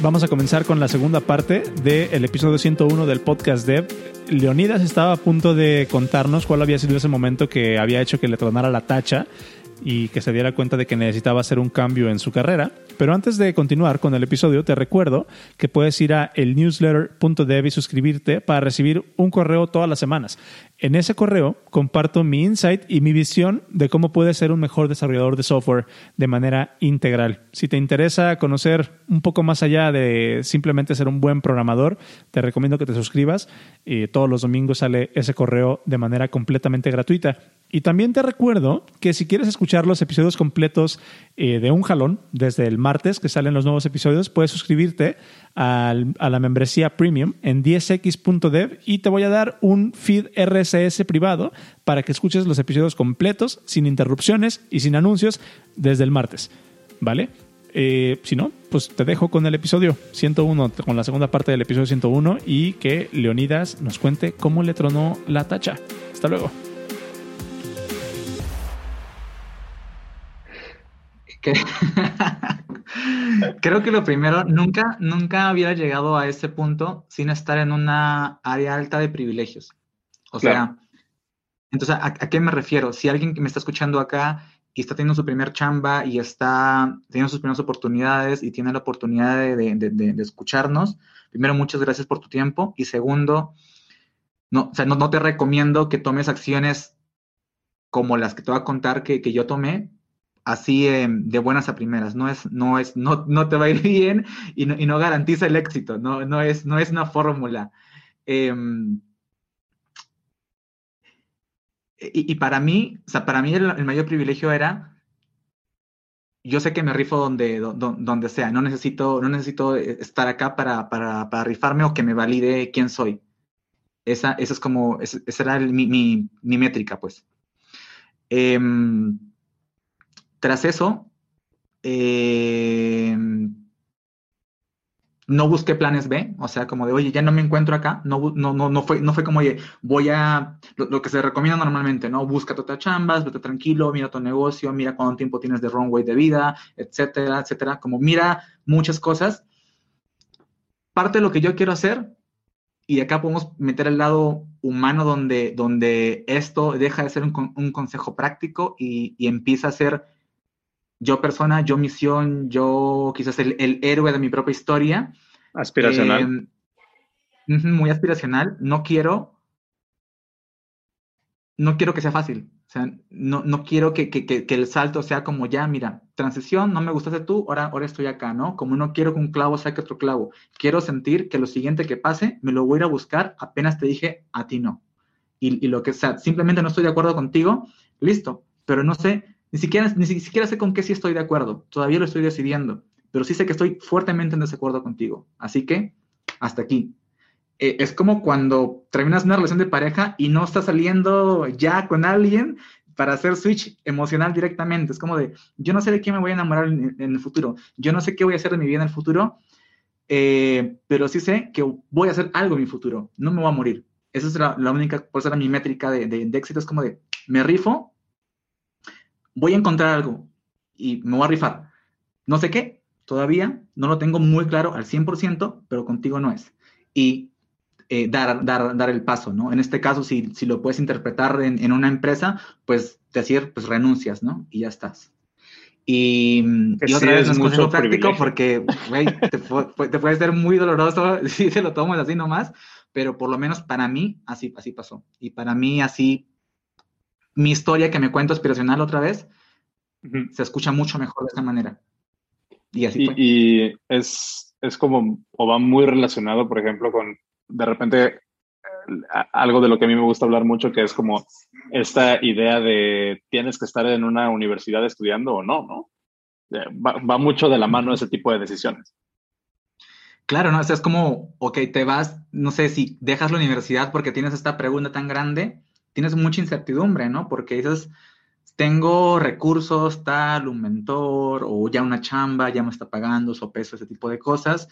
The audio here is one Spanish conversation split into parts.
vamos a comenzar con la segunda parte del episodio 101 del podcast Dev. Leonidas estaba a punto de contarnos cuál había sido ese momento que había hecho que le tronara la tacha y que se diera cuenta de que necesitaba hacer un cambio en su carrera. Pero antes de continuar con el episodio, te recuerdo que puedes ir a elnewsletter.dev y suscribirte para recibir un correo todas las semanas. En ese correo comparto mi insight y mi visión de cómo puedes ser un mejor desarrollador de software de manera integral. Si te interesa conocer un poco más allá de simplemente ser un buen programador, te recomiendo que te suscribas. y todos los domingos sale ese correo de manera completamente gratuita. Y también te recuerdo que si quieres escuchar los episodios completos eh, de un jalón, desde el martes que salen los nuevos episodios, puedes suscribirte a la membresía premium en 10x.dev y te voy a dar un feed RSS privado para que escuches los episodios completos, sin interrupciones y sin anuncios desde el martes. ¿Vale? Eh, si no, pues te dejo con el episodio 101, con la segunda parte del episodio 101 y que Leonidas nos cuente cómo le tronó la tacha. Hasta luego. Creo que lo primero, nunca, nunca hubiera llegado a ese punto sin estar en una área alta de privilegios. O sea, entonces, ¿a, qué me refiero? Si alguien que me está escuchando acá y está teniendo su primer chamba y está teniendo sus primeras oportunidades y tiene la oportunidad de, escucharnos, primero, muchas gracias por tu tiempo. Y segundo, no, o sea, no, te recomiendo que tomes acciones como las que te voy a contar que, que yo tomé, así em, de buenas a primeras. No es, no es, no, no te va a ir bien y no, y no garantiza el éxito. No, no, es, no es una fórmula. Em, y, para mí, o sea, para mí el, mayor privilegio era, yo sé que me rifo donde, donde, sea, no necesito, no necesito estar acá para, para, para, rifarme o que me valide quién soy. Esa, esa es como, esa, era mi, mi, mi, métrica, pues. Eh, tras eso, eh, no busqué planes B, o sea, como de, oye, ya no me encuentro acá, no, no, no, no, fue, no fue como, oye, voy a, lo, que se recomienda normalmente, ¿no? Busca otras chambas, vete tranquilo, mira tu negocio, mira cuánto tiempo tienes de runway de vida, etcétera, etcétera, como mira muchas cosas. Parte de lo que yo quiero hacer, y acá podemos meter el lado humano donde, donde esto deja de ser un, un consejo práctico y empieza a ser yo persona, yo misión, yo quizás el, el héroe de mi propia historia. Aspiracional. Eh, muy aspiracional. No quiero, no quiero que sea fácil. O sea, no, no quiero que, que, que, el salto sea como ya, mira, transición, no me gustaste tú, ahora, ahora estoy acá, ¿no? Como no quiero que un clavo saque otro clavo. Quiero sentir que lo siguiente que pase, me lo voy a ir a buscar, apenas te dije, a ti no. Y, y lo que sea, simplemente no estoy de acuerdo contigo, listo, pero no sé ni siquiera, ni siquiera sé con qué sí estoy de acuerdo. Todavía lo estoy decidiendo. Pero sí sé que estoy fuertemente en desacuerdo contigo. Así que, hasta aquí. Eh, es como cuando terminas una relación de pareja y no estás saliendo ya con alguien para hacer switch emocional directamente. Es como de, yo no sé de qué me voy a enamorar en, el futuro. Yo no sé qué voy a hacer de mi vida en el futuro. Eh, pero sí sé que voy a hacer algo en mi futuro. No me voy a morir. Esa es la, única, por eso era mi métrica de, de, de éxito. Es como de, me rifo voy a encontrar algo y me voy a rifar. No sé qué, todavía no lo tengo muy claro al 100%, pero contigo no es. Y eh, dar, dar, dar el paso, ¿no? En este caso, si, si lo puedes interpretar en, una empresa, pues decir, pues renuncias, ¿no? Y ya estás. Y, otra vez no es consejo práctico porque, güey, te, te, puede ser muy doloroso si se lo tomas así nomás, pero por lo menos para mí así, así pasó. Y para mí así mi historia que me cuento aspiracional otra vez, se escucha mucho mejor de esta manera. Y así fue. Y es, es como, o va muy relacionado, por ejemplo, con de repente algo de lo que a mí me gusta hablar mucho, que es como esta idea de tienes que estar en una universidad estudiando o no, ¿no? Eh, va, mucho de la mano ese tipo de decisiones. Claro, ¿no? O sea, es como, ok, te vas, no sé si dejas la universidad porque tienes esta pregunta tan grande tienes mucha incertidumbre, ¿no? Porque dices, tengo recursos, tal, un mentor, o ya una chamba, ya me está pagando, peso, ese tipo de cosas.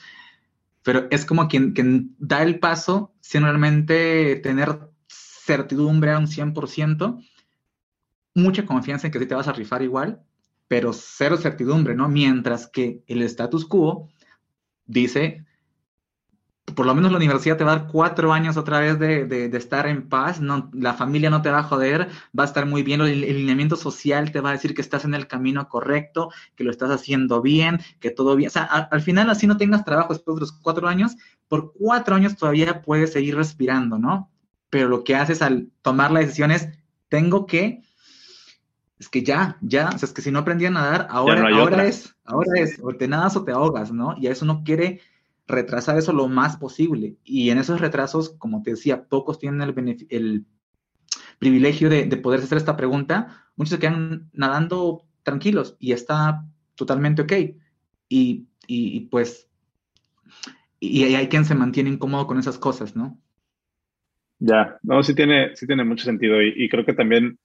Pero es como quien, quien da el paso sin realmente tener certidumbre a un 100%, mucha confianza en que sí te vas a rifar igual, pero cero certidumbre, ¿no? Mientras que el status quo dice, por lo menos la universidad te va a dar cuatro años otra vez de, estar en paz, no, la familia no te va a joder, va a estar muy bien, el, el, lineamiento social te va a decir que estás en el camino correcto, que lo estás haciendo bien, que todo bien. O sea, al final así no tengas trabajo después de los cuatro años, por cuatro años todavía puedes seguir respirando, ¿no? Pero lo que haces al tomar la decisión es, tengo que es que ya, ya, o sea, es que si no aprendí a nadar, ahora, ahora es, ahora es, o te nadas o te ahogas, ¿no? Y a eso no quiere retrasar eso lo más posible. Y en esos retrasos, como te decía, pocos tienen el, privilegio de, de, poder hacer esta pregunta. Muchos se quedan nadando tranquilos y está totalmente ok. Y, y, pues, y, hay quien se mantiene incómodo con esas cosas, ¿no? Ya, no, sí tiene, sí tiene mucho sentido y, y creo que también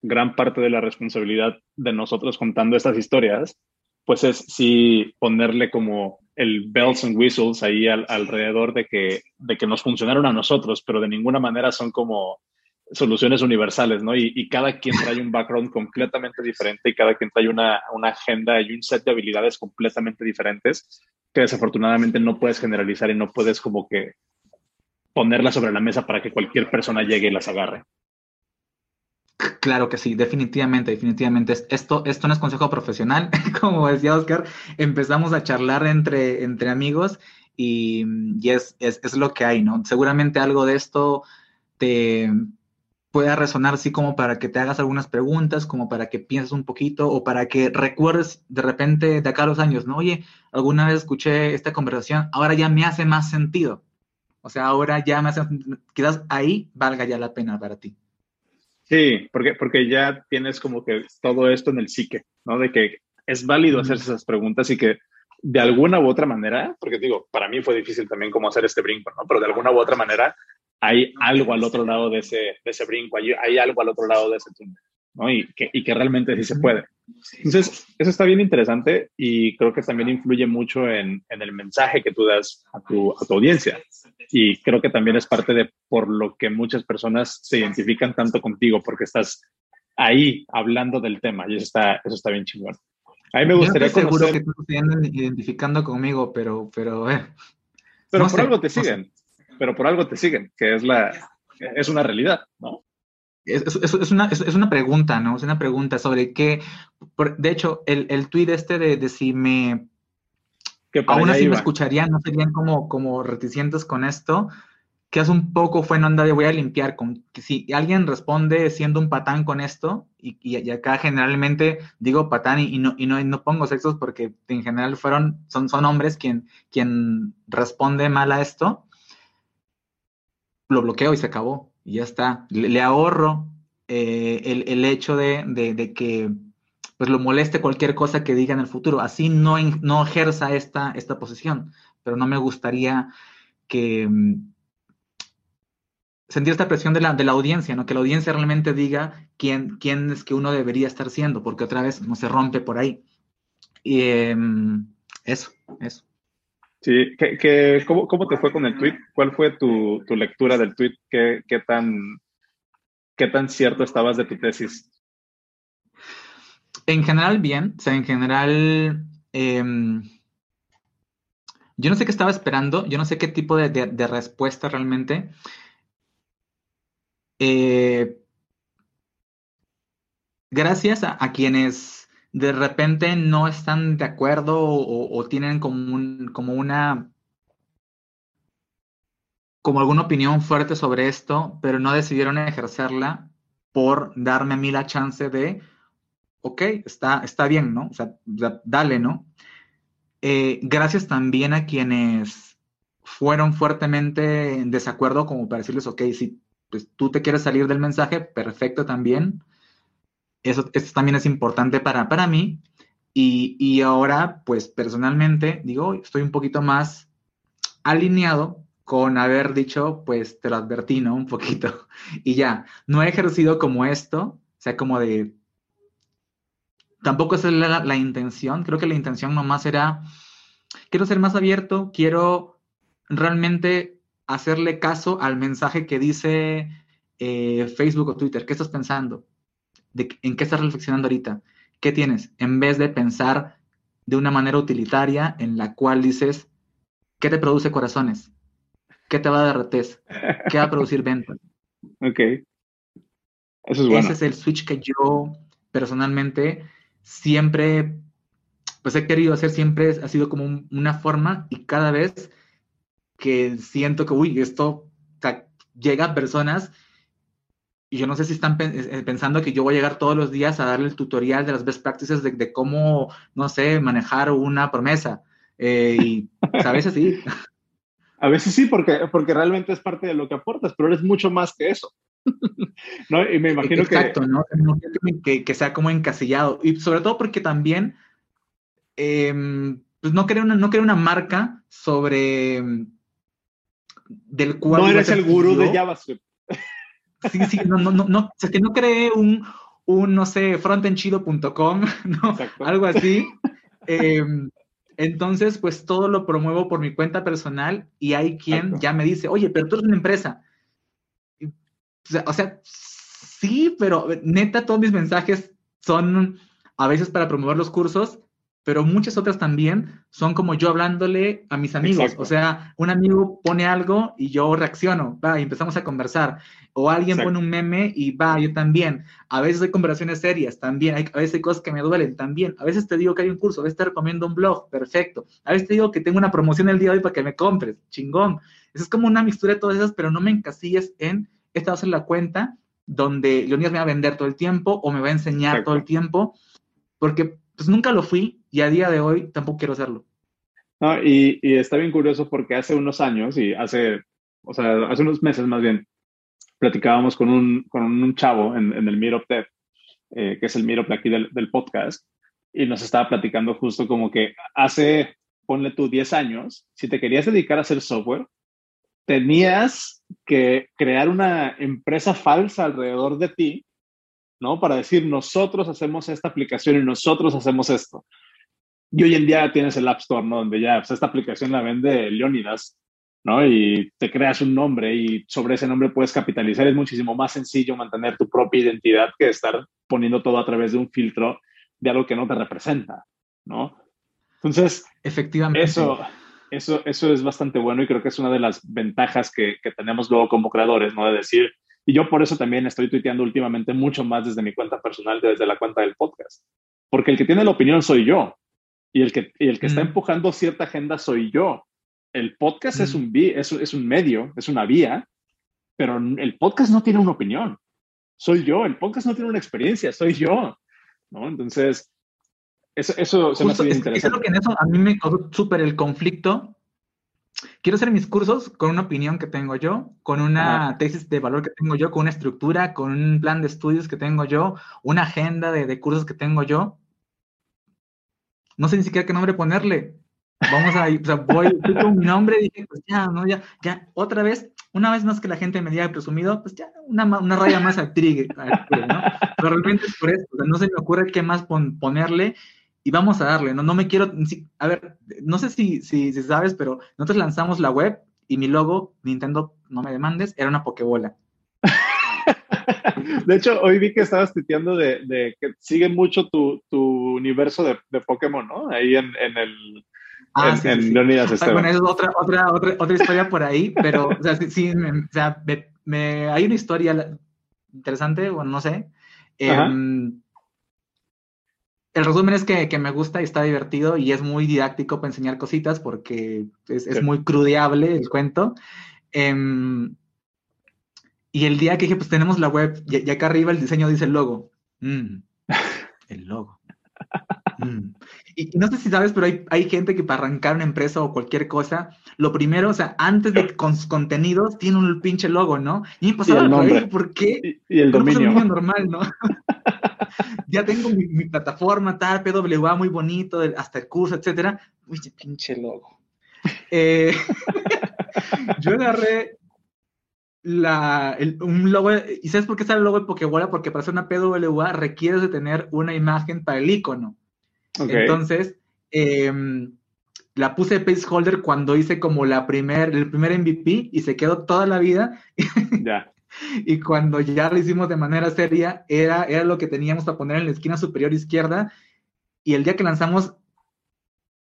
gran parte de la responsabilidad de nosotros contando estas historias, pues es sí ponerle como el bells and whistles ahí alrededor de que, de que nos funcionaron a nosotros, pero de ninguna manera son como soluciones universales, ¿no? Y, cada quien trae un background completamente diferente y cada quien trae una, una, agenda y un set de habilidades completamente diferentes que desafortunadamente no puedes generalizar y no puedes como que ponerlas sobre la mesa para que cualquier persona llegue y las agarre. Claro que sí, definitivamente, definitivamente. Esto, esto no es consejo profesional, como decía Oscar, empezamos a charlar entre, entre amigos y, es, es, lo que hay, ¿no? Seguramente algo de esto te pueda resonar así como para que te hagas algunas preguntas, como para que pienses un poquito o para que recuerdes de repente de acá a los años, ¿no? Oye, alguna vez escuché esta conversación, ahora ya me hace más sentido. O sea, ahora ya me hace, quizás ahí valga ya la pena para ti. Sí, porque, porque ya tienes como que todo esto en el psique, ¿no? De que es válido hacerse esas preguntas y que de alguna u otra manera, porque digo, para mí fue difícil también cómo hacer este brinco, ¿no? Pero de alguna u otra manera hay algo al otro lado de ese, de ese brinco, hay, hay algo al otro lado de ese túnel. ¿no? Y que, y que realmente sí se puede. Entonces, eso está bien interesante y creo que también influye mucho en, en el mensaje que tú das a tu, a tu, audiencia. Y creo que también es parte de por lo que muchas personas se identifican tanto contigo, porque estás ahí hablando del tema y eso está, eso está bien chingón. A mí me gustaría Yo seguro que tú te identificando conmigo, pero, pero, eh. Pero por algo te siguen, pero por algo te siguen, que es la, es una realidad, ¿no? Es, una, es, una, pregunta, ¿no? Es una pregunta sobre qué. de hecho, el, el tuit este de, si me. Que aún así me escucharían, no serían como, como reticentes con esto, que hace un poco fue, no anda, voy a limpiar. Con, que si alguien responde siendo un patán con esto, y, y, acá generalmente digo patán y, no, y no, no, pongo sexos porque en general fueron, son, son hombres quien, quien responde mal a esto, lo bloqueo y se acabó y ya está. Le, ahorro eh, el, hecho de, que pues lo moleste cualquier cosa que diga en el futuro. Así no, no ejerza esta, esta posición. Pero no me gustaría que mm, sentir esta presión de la, de la audiencia, ¿no? Que la audiencia realmente diga quién, quién es que uno debería estar siendo, porque otra vez no se rompe por ahí. Y em, eso, eso. Sí, ¿qué, cómo, cómo, te fue con el tweet? ¿Cuál fue tu, tu lectura del tweet? ¿Qué, ¿Qué, tan, ¿Qué tan cierto estabas de tu tesis? En general, bien. O sea, en general, em, yo no sé qué estaba esperando, yo no sé qué tipo de, respuesta realmente. Eh, gracias a quienes de repente no están de acuerdo o, tienen como, un, como una como alguna opinión fuerte sobre esto, pero no decidieron ejercerla por darme a mí la chance de, ok, está, está bien, ¿no? O sea, dale, ¿no? Eh, gracias también a quienes fueron fuertemente en desacuerdo, como para decirles, ok, si pues, tú te quieres salir del mensaje, perfecto también. Eso, también es importante para, para mí. Y, ahora, pues personalmente, digo, estoy un poquito más alineado con haber dicho, pues te lo advertí, ¿no? Un poquito. Y ya, no he ejercido como esto, o sea, como de... Tampoco es la, la intención, creo que la intención nomás era, quiero ser más abierto, quiero realmente hacerle caso al mensaje que dice eh, Facebook o Twitter. ¿Qué estás pensando? En qué estás reflexionando ahorita, qué tienes, en vez de pensar de una manera utilitaria en la cual dices, ¿qué te produce corazones? ¿Qué te va a dar RTs? ¿Qué va a producir ventas? Ok. Eso es bueno. Ese es el switch que yo personalmente siempre, pues he querido hacer, siempre ha sido como una forma y cada vez que siento que, uy, esto llega a personas y yo no sé si están eh, pensando que yo voy a llegar todos los días a darle el tutorial de las best practices de, cómo, no sé, manejar una promesa. Eh, y a veces sí. A veces sí, porque, porque realmente es parte de lo que aportas, pero eres mucho más que eso. ¿No? Y me imagino Exacto, ¿no? Que, que, sea como encasillado. Y sobre todo porque también em, pues no creo una, no una marca sobre del cual... No eres el gurú de JavaScript. Sí, sí, no, no, no, no, o sea, que no creé un, un no sé, frontenchido.com, ¿no? Algo así. Em, entonces, pues todo lo promuevo por mi cuenta personal y hay quien ya me dice, oye, pero tú eres una empresa. O sea, sí, pero neta, todos mis mensajes son a veces para promover los cursos, pero muchas otras también son como yo hablándole a mis amigos. O sea, un amigo pone algo y yo reacciono, va, y empezamos a conversar. O alguien pone un meme y va, yo también. A veces hay conversaciones serias, también. Hay, a veces hay cosas que me duelen, también. A veces te digo que hay un curso, a veces te recomiendo un blog, perfecto. A veces te digo que tengo una promoción el día de hoy para que me compres, chingón. Eso es como una mixtura de todas esas, pero no me encasilles en, esta va a ser la cuenta donde Leonidas me va a vender todo el tiempo o me va a enseñar todo el tiempo, porque pues nunca lo fui y a día de hoy tampoco quiero hacerlo. No, y, y, está bien curioso porque hace unos años y hace, o sea, hace unos meses más bien, platicábamos con un, con un chavo en, en el Meetup Dev, eh, que es el Meetup aquí del, del, podcast, y nos estaba platicando justo como que hace, ponle tú 10 años, si te querías dedicar a hacer software, tenías que crear una empresa falsa alrededor de ti ¿no? Para decir, nosotros hacemos esta aplicación y nosotros hacemos esto. Y hoy en día tienes el App Store, ¿no? Donde ya, pues esta aplicación la vende Leonidas, ¿no? Y te creas un nombre y sobre ese nombre puedes capitalizar. Es muchísimo más sencillo mantener tu propia identidad que estar poniendo todo a través de un filtro de algo que no te representa, ¿no? Entonces, efectivamente. Eso, eso, eso es bastante bueno y creo que es una de las ventajas que, que tenemos luego como creadores, ¿no? De decir, y yo por eso también estoy tuiteando últimamente mucho más desde mi cuenta personal que desde la cuenta del podcast. Porque el que tiene la opinión soy yo. Y el que, el que está mm. empujando cierta agenda soy yo. El podcast es, mm. un, es, es un medio, es una vía, pero el podcast no tiene una opinión. Soy yo. El podcast no tiene una experiencia, soy yo. ¿no? Entonces, eso, eso se me hace interesante. Es lo que en eso a mí me causó súper el conflicto quiero hacer mis cursos con una opinión que tengo yo, con una tesis de valor que tengo yo, con una estructura, con un plan de estudios que tengo yo, una agenda de, cursos que tengo yo. No sé ni siquiera qué nombre ponerle. Vamos a, o sea, voy con mi nombre y dije, pues ya, no, ya, ya, otra vez, una vez más que la gente me diga presumido, pues ya, una, una raya más al trigue, ¿no? Pero realmente es por eso, o sea, no se me ocurre qué más ponerle y vamos a darle, no, no me quiero, a ver, no sé si, si, si sabes, pero nosotros lanzamos la web y mi logo, Nintendo, no me demandes, era una Pokébola. De hecho, hoy vi que estabas tuiteando de, de que sigue mucho tu, tu universo de, de, Pokémon, ¿no? Ahí en, en el... Ah, en, sí, en Bueno, eso es otra, otra, otra, otra historia por ahí, pero, o sea, sí, o sea me, hay una historia interesante, bueno, no sé. Eh, el resumen es que, me gusta y está divertido y es muy didáctico para enseñar cositas porque es, muy crudeable el cuento. Em, y el día que dije, pues tenemos la web, y, acá arriba el diseño dice el logo. Mm, el logo. Mm. Y, no sé si sabes, pero hay, gente que para arrancar una empresa o cualquier cosa, lo primero, o sea, antes de con sus contenidos, tiene un pinche logo, ¿no? Y me pasaba por, ¿por qué? Y, el dominio. normal, ¿no? ya tengo mi, plataforma, tal, PWA muy bonito, hasta el curso, etcétera. Uy, pinche logo. Eh, yo agarré la, un logo, ¿y sabes por qué sale el logo de Pokébola? Porque para hacer una PWA requieres de tener una imagen para el icono. Entonces, em, la puse de placeholder cuando hice como la primer, el primer MVP y se quedó toda la vida. Ya. y cuando ya lo hicimos de manera seria, era, era lo que teníamos para poner en la esquina superior izquierda. Y el día que lanzamos,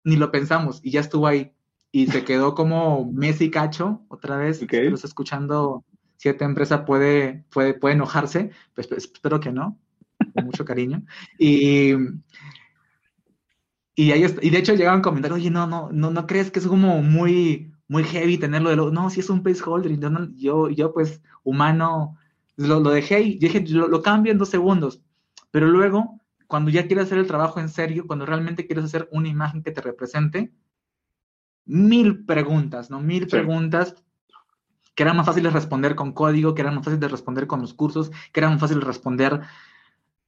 ni lo pensamos y ya estuvo ahí. y se quedó como Messi cacho otra vez. Okay. Los escuchando, cierta empresa puede, puede, puede enojarse, pues, pues, espero que no, con mucho cariño. Y, y, ahí y de hecho llegaban comentarios, oye, no, no, no, no crees que es como muy, muy heavy tenerlo de lo, no, si es un placeholder, yo, yo, yo pues humano, lo, lo dejé y dije, lo, lo cambio en dos segundos, pero luego, cuando ya quieres hacer el trabajo en serio, cuando realmente quieres hacer una imagen que te represente, mil preguntas, ¿no? Mil preguntas que eran más fáciles de responder con código, que eran más fáciles de responder con los cursos, que eran más fáciles de responder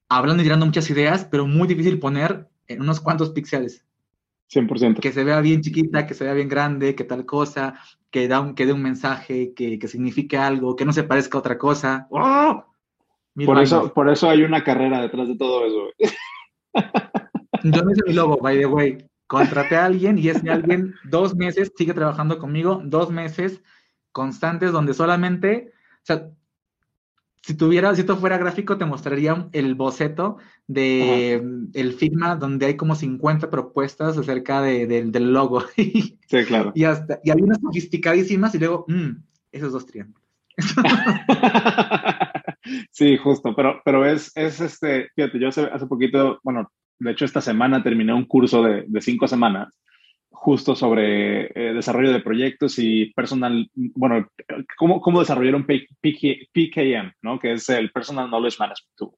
hablando y tirando muchas ideas, pero muy difícil poner en unos cuantos píxeles. 100%. Que se vea bien chiquita, que se vea bien grande, que tal cosa, que, da un, que dé un mensaje, que, que signifique algo, que no se parezca a otra cosa. ¡Oh! Por eso, por eso hay una carrera detrás de todo eso. Yo no hice mi logo, by the way. Contraté a alguien y ese alguien dos meses sigue trabajando conmigo, dos meses constantes donde solamente, o sea, si tuviera, si esto fuera gráfico, te mostraría el boceto de el Figma, donde hay como 50 propuestas acerca de, del logo. sí, claro. Y, hasta, y había unas sofisticadísimas y luego, mmm, esos dos triángulos. sí, justo, pero, pero es, es este, fíjate, yo hace, hace poquito, bueno, de hecho esta semana terminé un curso de, de cinco semanas justo sobre eh, desarrollo de proyectos y personal, bueno, cómo, cómo desarrollar un PKM, ¿no? Que es el Personal Knowledge Management Tool.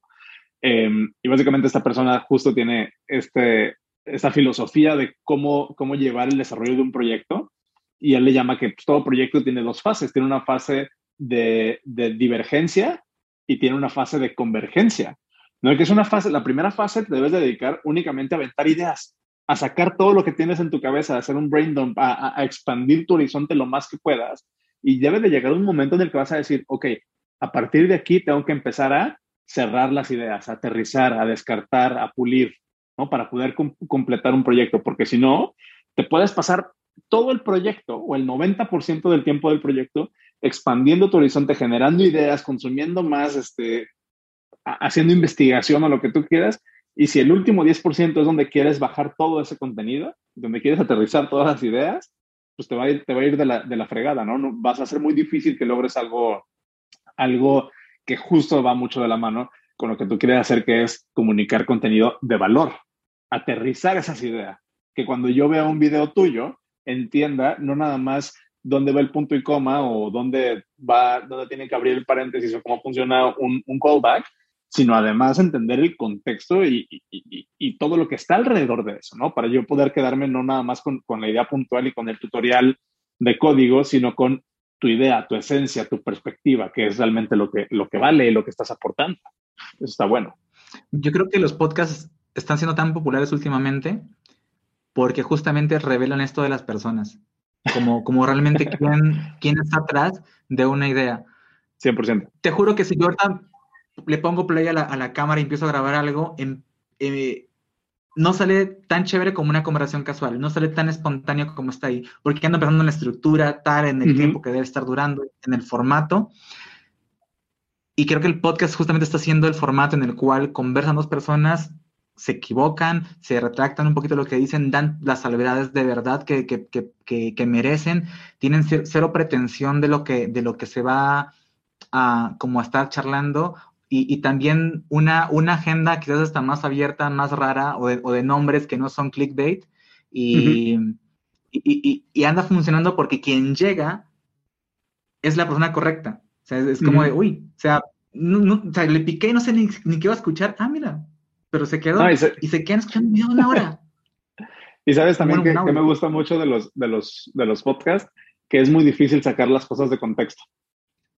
Em, y básicamente esta persona justo tiene este, esta filosofía de cómo, cómo llevar el desarrollo de un proyecto y él le llama que pues, todo proyecto tiene dos fases. Tiene una fase de, de divergencia y tiene una fase de convergencia. ¿no? Que es una fase, la primera fase te debes dedicar únicamente a aventar ideas a sacar todo lo que tienes en tu cabeza, a hacer un brain dump, a, expandir tu horizonte lo más que puedas. Y debe de llegar un momento en el que vas a decir, ok, a partir de aquí tengo que empezar a cerrar las ideas, a aterrizar, a descartar, a pulir, ¿no? Para poder completar un proyecto, porque si no, te puedes pasar todo el proyecto o el 90% del tiempo del proyecto expandiendo tu horizonte, generando ideas, consumiendo más, este, haciendo investigación o lo que tú quieras, y si el último 10% es donde quieres bajar todo ese contenido, donde quieres aterrizar todas las ideas, pues te va a ir, te va a ir de, la, fregada, ¿no? ¿no? Vas a ser muy difícil que logres algo, algo que justo va mucho de la mano con lo que tú quieres hacer, que es comunicar contenido de valor, aterrizar esas ideas. Que cuando yo vea un video tuyo, entienda no nada más dónde va el punto y coma o dónde va, dónde tiene que abrir el paréntesis o cómo funciona un, un callback, sino además entender el contexto y, todo lo que está alrededor de eso, ¿no? Para yo poder quedarme no nada más con, la idea puntual y con el tutorial de código, sino con tu idea, tu esencia, tu perspectiva, que es realmente lo que, lo que vale y lo que estás aportando. Eso está bueno. Yo creo que los podcasts están siendo tan populares últimamente porque justamente revelan esto de las personas, como, como realmente quién, quién está atrás de una idea. 100%. Te juro que si yo le pongo play a la, cámara y empiezo a grabar algo, en, eh, no sale tan chévere como una conversación casual, no sale tan espontáneo como está ahí, porque ando pensando en la estructura, tal, en el tiempo que debe estar durando, en el formato. Y creo que el podcast justamente está siendo el formato en el cual conversan dos personas, se equivocan, se retractan un poquito lo que dicen, dan las salvedades de verdad que, que, que, que merecen, tienen cero pretensión de lo que, de lo que se va a, como a estar charlando y, también una, una agenda quizás está más abierta, más rara, o de, nombres que no son clickbait, y, y, anda funcionando porque quien llega es la persona correcta. O sea, es, como de, uy, o sea, no, o sea, le piqué y no sé ni, ni, qué iba a escuchar. Ah, mira, pero se quedó y, se, y se quedan escuchando una hora. y sabes también que, que, me gusta mucho de los, de, los, de los podcasts, que es muy difícil sacar las cosas de contexto.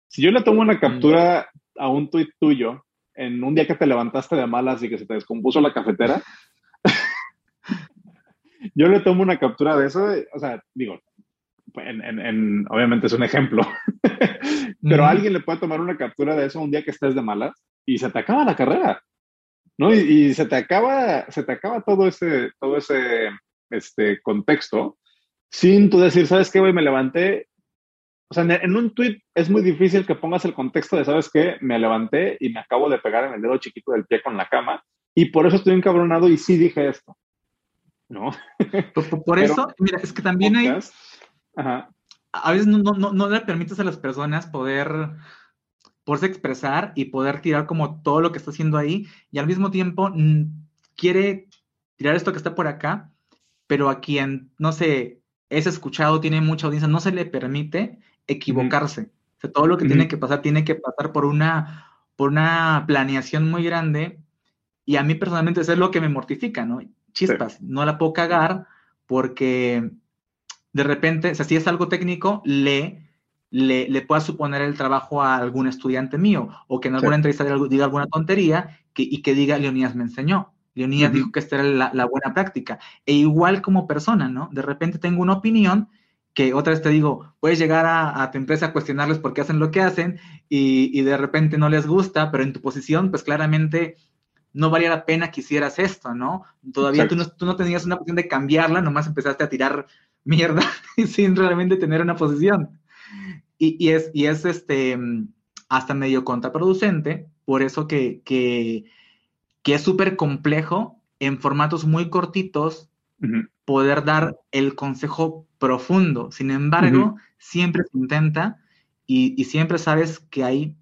Si yo le tomo una captura a un tuit tuyo en un día que te levantaste de malas y que se te descompuso la cafetera, yo le tomo una captura de eso, o sea, digo, en, obviamente es un ejemplo, pero alguien le puede tomar una captura de eso un día que estés de malas y se te acaba la carrera, ¿no? Y, se te acaba, se te acaba todo ese, todo ese este, contexto sin tú decir, ¿sabes qué, güey? Me levanté o sea, en, un tweet es muy difícil que pongas el contexto de, ¿sabes qué? Me levanté y me acabo de pegar en el dedo chiquito del pie con la cama y por eso estoy encabronado y sí dije esto. ¿No? Por, eso, mira, es que también hay, a veces no, no, no, le permites a las personas poder, poderse expresar y poder tirar como todo lo que está haciendo ahí y al mismo tiempo mm, quiere tirar esto que está por acá, pero a quien, no sé, es escuchado, tiene mucha audiencia, no se le permite equivocarse. O sea, todo lo que tiene que pasar tiene que pasar por una, por una planeación muy grande y a mí personalmente eso es lo que me mortifica, ¿no? Chispas, no la puedo cagar porque de repente, o sea, si es algo técnico, le, le, pueda suponer el trabajo a algún estudiante mío o que en alguna entrevista diga, alguna tontería y que diga, Leonidas me enseñó. Leonidas dijo que esta era la, buena práctica. E igual como persona, ¿no? De repente tengo una opinión que otra vez te digo, puedes llegar a, tu empresa a cuestionarles por qué hacen lo que hacen y, de repente no les gusta, pero en tu posición, pues claramente no valía la pena que hicieras esto, ¿no? Todavía tú no, tú no, tenías una posición de cambiarla, nomás empezaste a tirar mierda sin realmente tener una posición. Y, es, y es este, hasta medio contraproducente, por eso que, que, es súper complejo en formatos muy cortitos poder dar el consejo profundo. Sin embargo, siempre se intenta y, siempre sabes que hay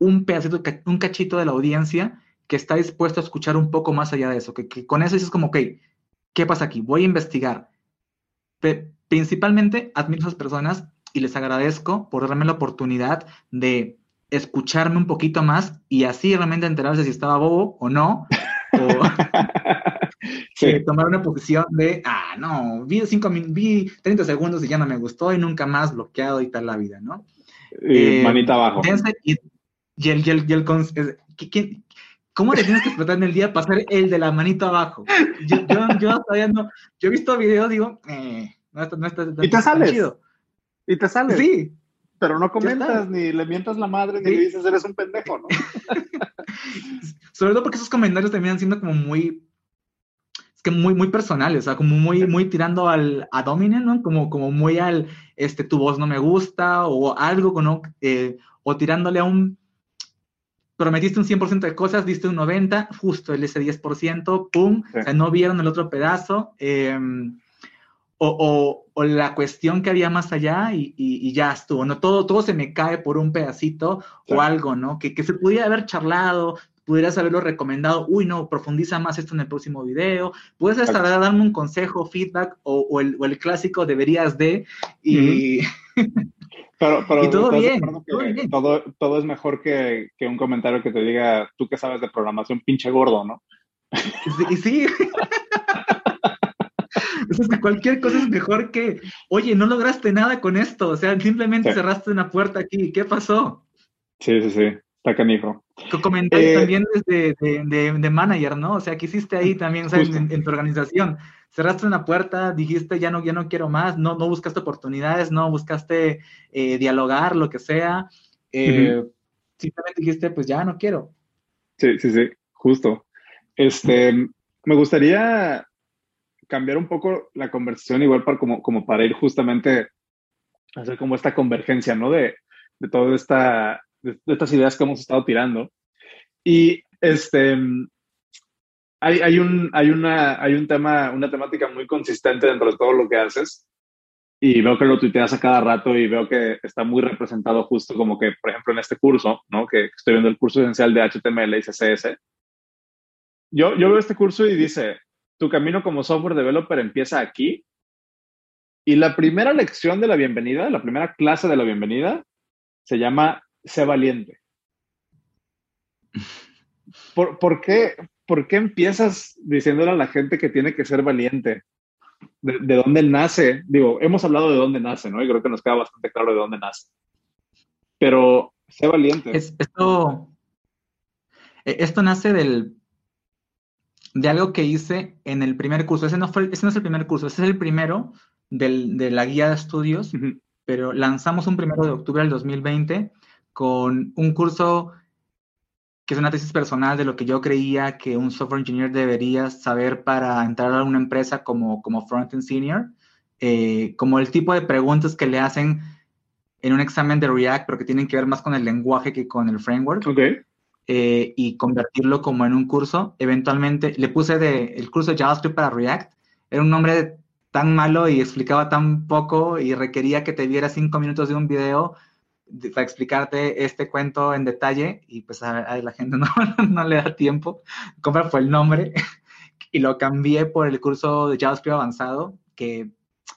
un pedacito, un cachito de la audiencia que está dispuesto a escuchar un poco más allá de eso, que, que con eso dices como, ok, ¿qué pasa aquí? Voy a investigar principalmente admiro a esas personas y les agradezco por darme la oportunidad de escucharme un poquito más y así realmente enterarse si estaba bobo o no. O tomar una posición de, ah, no, vi, cinco, vi 30 segundos y ya no me gustó y nunca más bloqueado y tal la vida, ¿no? Y eh, manita abajo. Y, el, y el, y el, ¿Cómo te tienes que explotar en el día para hacer el de la manito abajo? Yo, yo, yo todavía no. Yo he visto videos, digo, eh, no está, no está, y te sales. Y te sales. Sí. Pero no comentas, ni le mientas la madre, ni le dices, eres un pendejo, ¿no? Sobre todo porque esos comentarios terminan siendo como muy. Que muy, muy personales, o sea, como muy, muy tirando al, a Domine, ¿no? Como, como muy al, este, tu voz no me gusta, o algo, ¿no? Eh, o tirándole a un prometiste un 100% de cosas, diste un 90%, justo el ese 10%, ¡pum! O sea, no vieron el otro pedazo. Em, o, o, la cuestión que había más allá y, y, ya estuvo, ¿no? Todo, todo se me cae por un pedacito o algo, ¿no? Que, que se pudiera haber charlado, pudieras haberlo recomendado, uy, no, profundiza más esto en el próximo video, puedes hasta darme un consejo, feedback o, o, el, o el, clásico deberías de, y... Pero, pero todo, bien, todo, todo, es mejor que, que, un comentario que te diga, tú que sabes de programación, pinche gordo, ¿no? Sí, sí. que cualquier cosa es mejor que, oye, no lograste nada con esto, o sea, simplemente cerraste una puerta aquí, ¿qué pasó? Sí, sí, sí, está canijo. Comentario eh, también desde de, de, manager, ¿no? O sea, ¿qué hiciste ahí también, ¿sabes? En, tu organización? Cerraste una puerta, dijiste, ya no, ya no quiero más, no, no buscaste oportunidades, no buscaste eh, dialogar, lo que sea. Eh, simplemente dijiste, pues ya no quiero. Sí, sí, sí, justo. Este, me gustaría cambiar un poco la conversación, igual para, como, como para ir justamente a hacer como esta convergencia, ¿no? De, de todas esta, de, estas ideas que hemos estado tirando. Y este, hay, hay, un, hay, una, hay un tema, una temática muy consistente dentro de todo lo que haces. Y veo que lo tuiteas a cada rato y veo que está muy representado justo como que, por ejemplo, en este curso, ¿no? Que estoy viendo el curso esencial de HTML y CSS. Yo, yo veo este curso y dice, tu camino como software developer empieza aquí. Y la primera lección de la bienvenida, la primera clase de la bienvenida, se llama Sé valiente. ¿Por, qué, ¿Por qué empiezas diciéndole a la gente que tiene que ser valiente? ¿De, dónde nace? Digo, hemos hablado de dónde nace, ¿no? Y creo que nos queda bastante claro de dónde nace. Pero sé valiente. esto, e, esto nace del de algo que hice en el primer curso. Ese no, fue, ese no es el primer curso, ese es el primero del, de la guía de estudios, pero lanzamos un primero de octubre del 2020 con un curso que es una tesis personal de lo que yo creía que un software engineer debería saber para entrar a una empresa como, como front-end senior, eh, como el tipo de preguntas que le hacen en un examen de React, pero que tienen que ver más con el lenguaje que con el framework. Okay. Eh, y convertirlo como en un curso. Eventualmente le puse de, el curso de JavaScript para React. Era un nombre tan malo y explicaba tan poco y requería que te viera cinco minutos de un video para explicarte este cuento en detalle y pues a, la gente no, no, le da tiempo. Compra fue el nombre y lo cambié por el curso de JavaScript avanzado, que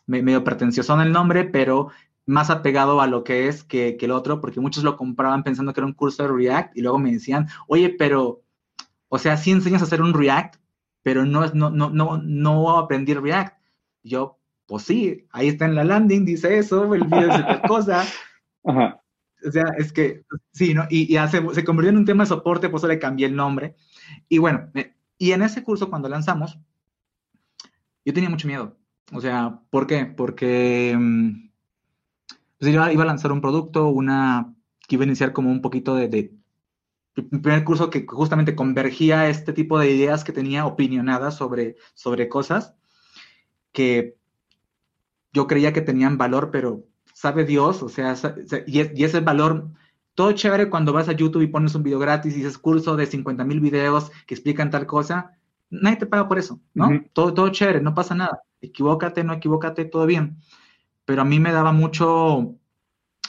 me, medio pretencioso en el nombre, pero más apegado a lo que es que, que, el otro, porque muchos lo compraban pensando que era un curso de React y luego me decían, oye, pero, o sea, sí enseñas a hacer un React, pero no, es, no, no, no, no aprendí React. Yo, pues sí, ahí está en la landing, dice eso, el video dice tal cosa. O sea, es que, sí, ¿no? Y, y se convirtió en un tema de soporte, pues le cambié el nombre. Y bueno, y en ese curso cuando lanzamos, yo tenía mucho miedo. O sea, ¿por qué? Porque mm, pues yo iba a lanzar un producto, una que iba a iniciar como un poquito de, de primer curso que justamente convergía este tipo de ideas que tenía opinionadas sobre, sobre cosas que yo creía que tenían valor, pero sabe Dios, o sea, y, ese valor, todo chévere cuando vas a YouTube y pones un video gratis y dices curso de 50 mil videos que explican tal cosa, nadie te paga por eso, ¿no? todo, todo chévere, no pasa nada. Equivócate, no equivócate, todo bien. Pero a mí me daba mucho,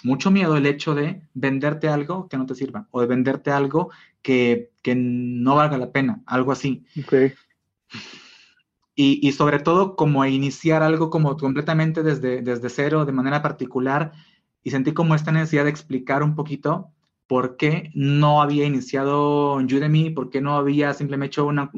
mucho miedo el hecho de venderte algo que no te sirva o de venderte algo que, que no valga la pena, algo así. Okay. Y, sobre todo como iniciar algo como completamente desde, desde cero, de manera particular, y sentí como esta necesidad de explicar un poquito por qué no había iniciado Udemy, por qué no había simplemente hecho una,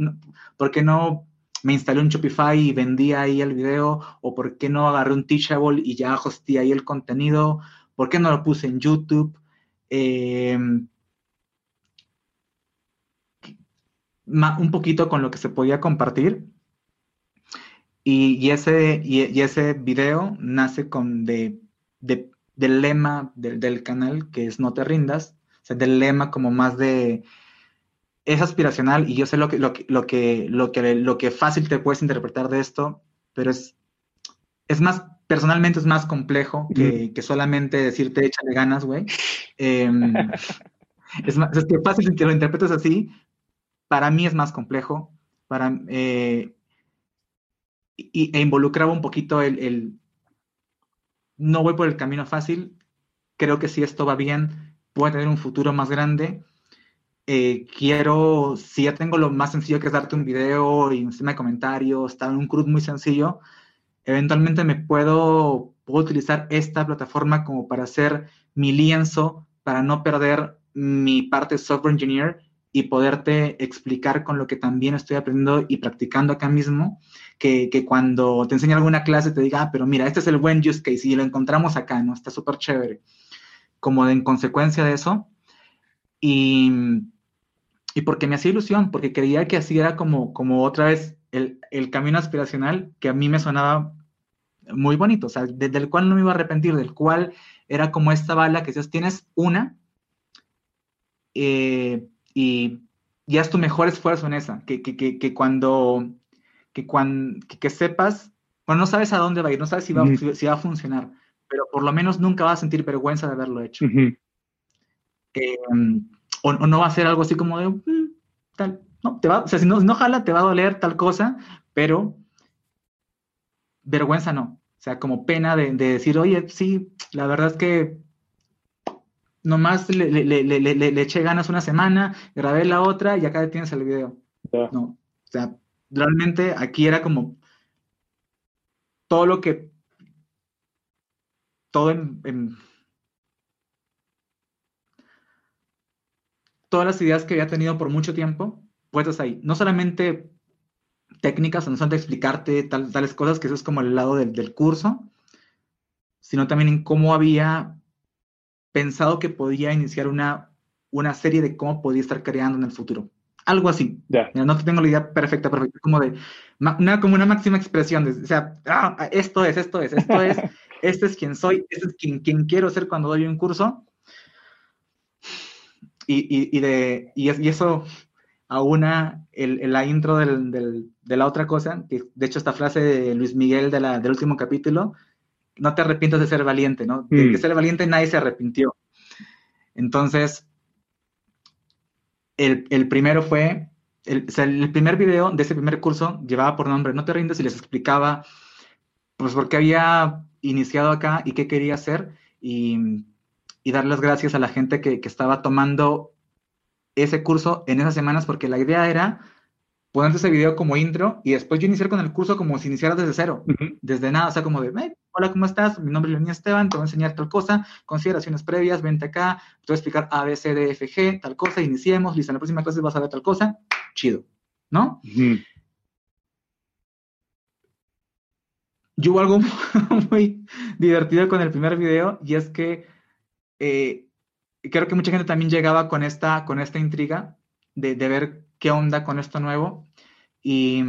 por qué no me instalé un Shopify y vendí ahí el video, o por qué no agarré un Teachable y ya hosté ahí el contenido, por qué no lo puse en YouTube. Em, un poquito con lo que se podía compartir. Y, ese, y, ese video nace con de, del lema del, canal, que es No te rindas, o sea, del lema como más de, es aspiracional y yo sé lo que, lo, que, lo, que, lo, que, lo que fácil te puedes interpretar de esto, pero es, es más, personalmente es más complejo que, que solamente decirte échale ganas, güey. Em, es, más, es que fácil que lo interpretes así, para mí es más complejo, para, eh, y, e involucraba un poquito el, el, no voy por el camino fácil, creo que si esto va bien, puede tener un futuro más grande. Eh, quiero, si ya tengo lo más sencillo que es darte un video y un sistema de comentarios, está en un CRUD muy sencillo, eventualmente me puedo, puedo utilizar esta plataforma como para hacer mi lienzo, para no perder mi parte software engineer y poderte explicar con lo que también estoy aprendiendo y practicando acá mismo, que, que cuando te enseñe alguna clase te diga, ah, pero mira, este es el buen use case y lo encontramos acá, ¿no? Está súper chévere. Como en consecuencia de eso. Y, y porque me hacía ilusión, porque creía que así era como, como otra vez el, el camino aspiracional que a mí me sonaba muy bonito, o sea, desde el cual no me iba a arrepentir, del cual era como esta bala que si tienes una, eh, y, y haz tu mejor esfuerzo en esa, que, que, que cuando, que, cuando que, sepas, bueno, no sabes a dónde va a ir, no sabes si va, si, va a funcionar, pero por lo menos nunca vas a sentir vergüenza de haberlo hecho. Em, o, no va a ser algo así como de, mm, tal, no, te va, o sea, si no, no jala, te va a doler tal cosa, pero vergüenza no. O sea, como pena de, de decir, oye, sí, la verdad es que nomás le, le, le, le, eché ganas una semana, grabé la otra y acá tienes el video. No, o sea, realmente aquí era como todo lo que, todo en, todas las ideas que había tenido por mucho tiempo, puestas ahí. No solamente técnicas, no solamente explicarte tales cosas, que eso es como el lado del, del curso, sino también en cómo había pensado que podía iniciar una, una serie de cómo podía estar creando en el futuro. Algo así. No tengo la idea perfecta, perfecta, como de una, como una máxima expresión, de, o sea, ah, esto es, esto es, esto es, este es quien soy, este es quien, quien quiero ser cuando doy un curso. Y, y, y de, y, eso aúna el, el, la intro del, del, de la otra cosa, que de hecho esta frase de Luis Miguel de la, del último capítulo, no te arrepientas de ser valiente, ¿no? De, mm. ser valiente nadie se arrepintió. Entonces, el, primero fue, el, primer video de ese primer curso llevaba por nombre No te rindas y les explicaba pues porque había iniciado acá y qué quería hacer y, y dar las gracias a la gente que, que estaba tomando ese curso en esas semanas porque la idea era ponerte ese video como intro y después yo iniciar con el curso como si iniciara desde cero, desde nada, o sea, como de, hola, ¿cómo estás? Mi nombre es Leonía Esteban, te voy a enseñar tal cosa, consideraciones previas, vente acá, te voy a explicar A, B, C, D, F, G, tal cosa, iniciemos, listo, en la próxima clase vas a ver tal cosa, chido, ¿no? Yo hubo algo muy divertido con el primer video y es que eh, creo que mucha gente también llegaba con esta, con esta intriga de, de ver qué onda con esto nuevo. Y,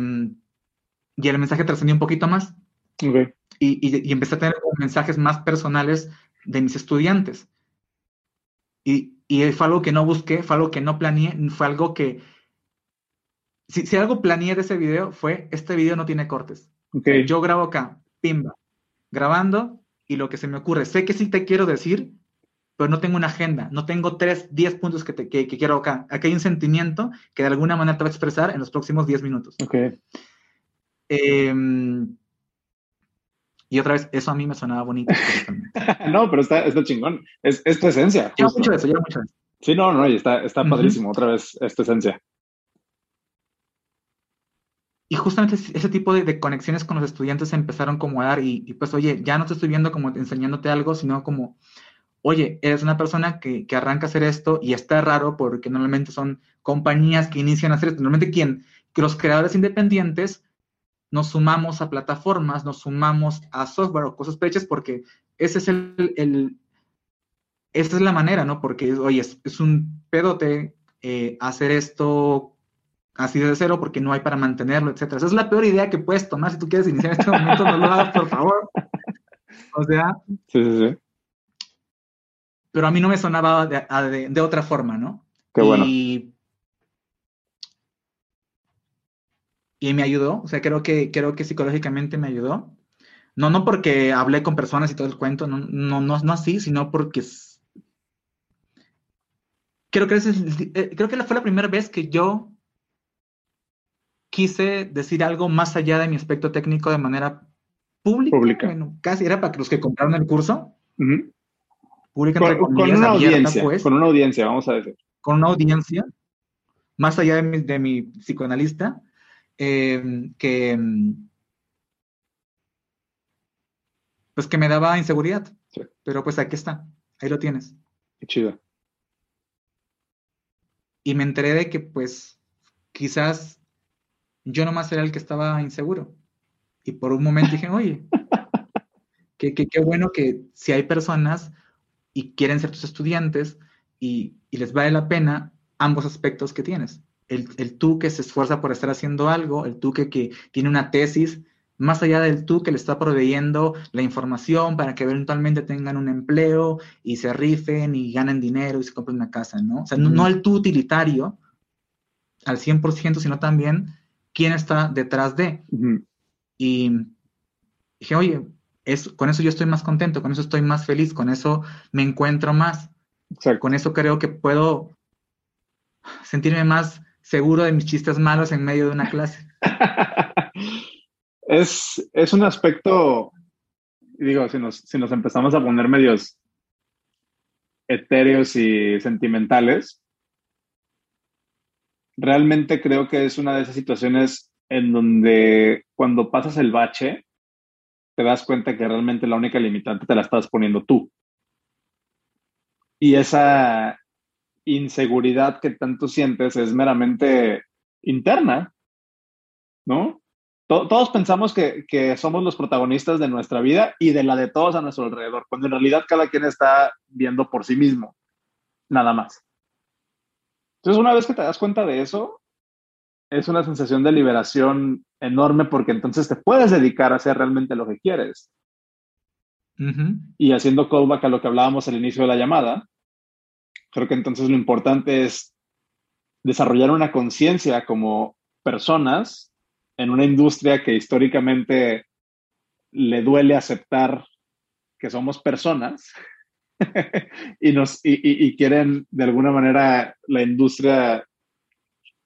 y el mensaje trascendió un poquito más. Y, y, empecé a tener mensajes más personales de mis estudiantes. Y, y, fue algo que no busqué, fue algo que no planeé, fue algo que... Si, si algo planeé de ese video fue, este video no tiene cortes. Yo grabo acá, pimba, grabando y lo que se me ocurre. Sé que sí te quiero decir, pero no tengo una agenda, no tengo tres, diez puntos que, te, que, quiero acá. Aquí hay un sentimiento que de alguna manera te va a expresar en los próximos diez minutos. Ok. Em, y otra vez, eso a mí me sonaba bonito. no, pero está, está chingón. Es, es tu esencia. Lleva mucho eso, lleva mucho eso. Sí, no, no, y está, está padrísimo. Otra vez, es tu esencia. Y justamente ese tipo de, conexiones con los estudiantes se empezaron como a dar y, y, pues, oye, ya no te estoy viendo como enseñándote algo, sino como oye, eres una persona que, arranca a hacer esto y está raro porque normalmente son compañías que inician a hacer esto. Normalmente quien, que los creadores independientes nos sumamos a plataformas, nos sumamos a software o cosas hechas porque ese es el, esa es la manera, ¿no? Porque, oye, es, un pedote eh, hacer esto así de cero porque no hay para mantenerlo, etcétera. Esa es la peor idea que puedes tomar si tú quieres iniciar en este momento, no lo hagas, por favor. O sea, sí, sí, sí pero a mí no me sonaba de, otra forma, ¿no? Qué bueno. Y, me ayudó, o sea, creo que, creo que psicológicamente me ayudó. No, no porque hablé con personas y todo el cuento, no, no, no, así, sino porque creo que, eh, creo que fue la primera vez que yo quise decir algo más allá de mi aspecto técnico de manera pública. Bueno, casi era para los que compraron el curso con, una audiencia, pues. con una audiencia, vamos a decir. Con una audiencia, más allá de mi, de mi psicoanalista, em, que pues que me daba inseguridad. Pero pues aquí está, ahí lo tienes. Qué chido. Y me enteré de que pues quizás yo nomás era el que estaba inseguro. Y por un momento dije, oye, qué, qué, qué bueno que si hay personas y quieren ser tus estudiantes y, les vale la pena ambos aspectos que tienes. El, el, tú que se esfuerza por estar haciendo algo, el tú que, que, tiene una tesis, más allá del tú que le está proveyendo la información para que eventualmente tengan un empleo y se rifen y ganen dinero y se compren una casa, ¿no? O sea, no, el tú utilitario al 100%, sino también quién está detrás de. Y dije, oye, con eso yo estoy más contento, con eso estoy más feliz, con eso me encuentro más. Con eso creo que puedo sentirme más seguro de mis chistes malos en medio de una clase. es, es un aspecto, digo, si nos, si nos empezamos a poner medios etéreos y sentimentales, realmente creo que es una de esas situaciones en donde cuando pasas el bache, te das cuenta que realmente la única limitante te la estás poniendo tú. Y esa inseguridad que tanto sientes es meramente interna, ¿no? todos pensamos que, que, somos los protagonistas de nuestra vida y de la de todos a nuestro alrededor, cuando en realidad cada quien está viendo por sí mismo, nada más. Entonces, una vez que te das cuenta de eso, es una sensación de liberación enorme porque entonces te puedes dedicar a hacer realmente lo que quieres. Y haciendo callback a lo que hablábamos al inicio de la llamada, creo que entonces lo importante es desarrollar una conciencia como personas en una industria que históricamente le duele aceptar que somos personas y, nos, y quieren de alguna manera la industria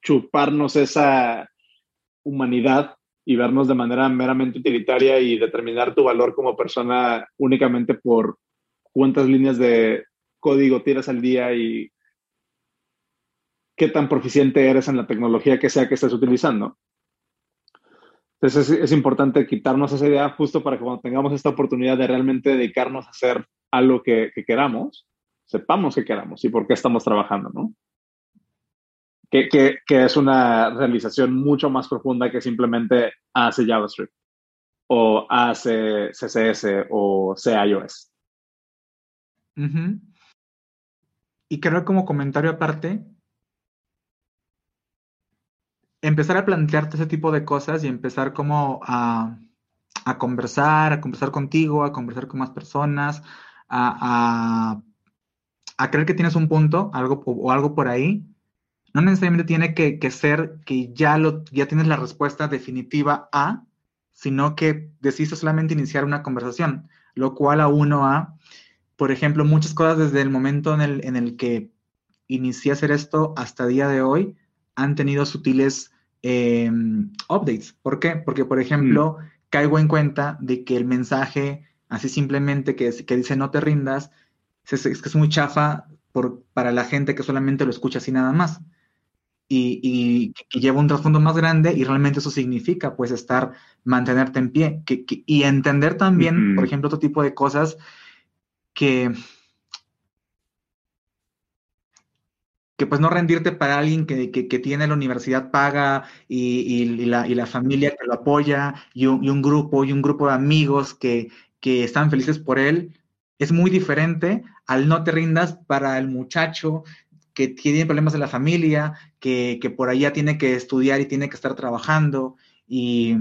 chuparnos esa humanidad y vernos de manera meramente utilitaria y determinar tu valor como persona únicamente por cuántas líneas de código tiras al día y qué tan proficiente eres en la tecnología que sea que estés utilizando. Entonces es, importante quitarnos esa idea justo para que cuando tengamos esta oportunidad de realmente dedicarnos a hacer algo que, queramos, sepamos que queramos y por qué estamos trabajando, ¿no? Que, que, es una realización mucho más profunda que simplemente hace JavaScript o hace CSS o CIOS. Y creo como comentario aparte, empezar a plantearte ese tipo de cosas y empezar como a, conversar, a conversar contigo, a conversar con más personas, a, creer que tienes un punto algo, o algo por ahí, no necesariamente tiene que, ser que ya, lo, ya tienes la respuesta definitiva a, sino que decidiste solamente iniciar una conversación, lo cual a uno a, por ejemplo, muchas cosas desde el momento en el, en el que inicié a hacer esto hasta el día de hoy han tenido sutiles Em, updates. ¿Por qué? Porque, por ejemplo, mm. caigo en cuenta de que el mensaje, así simplemente que, que dice no te rindas, es, que es muy chafa por, para la gente que solamente lo escucha así nada más. Y, y que lleva un trasfondo más grande y realmente eso significa pues estar, mantenerte en pie que, y entender también, por ejemplo, otro tipo de cosas que que pues no rendirte para alguien que, tiene la universidad paga y, la, familia que lo apoya y un, grupo y un grupo de amigos que, están felices por él, es muy diferente al no te rindas para el muchacho que tiene problemas de la familia, que, por allá tiene que estudiar y tiene que estar trabajando y,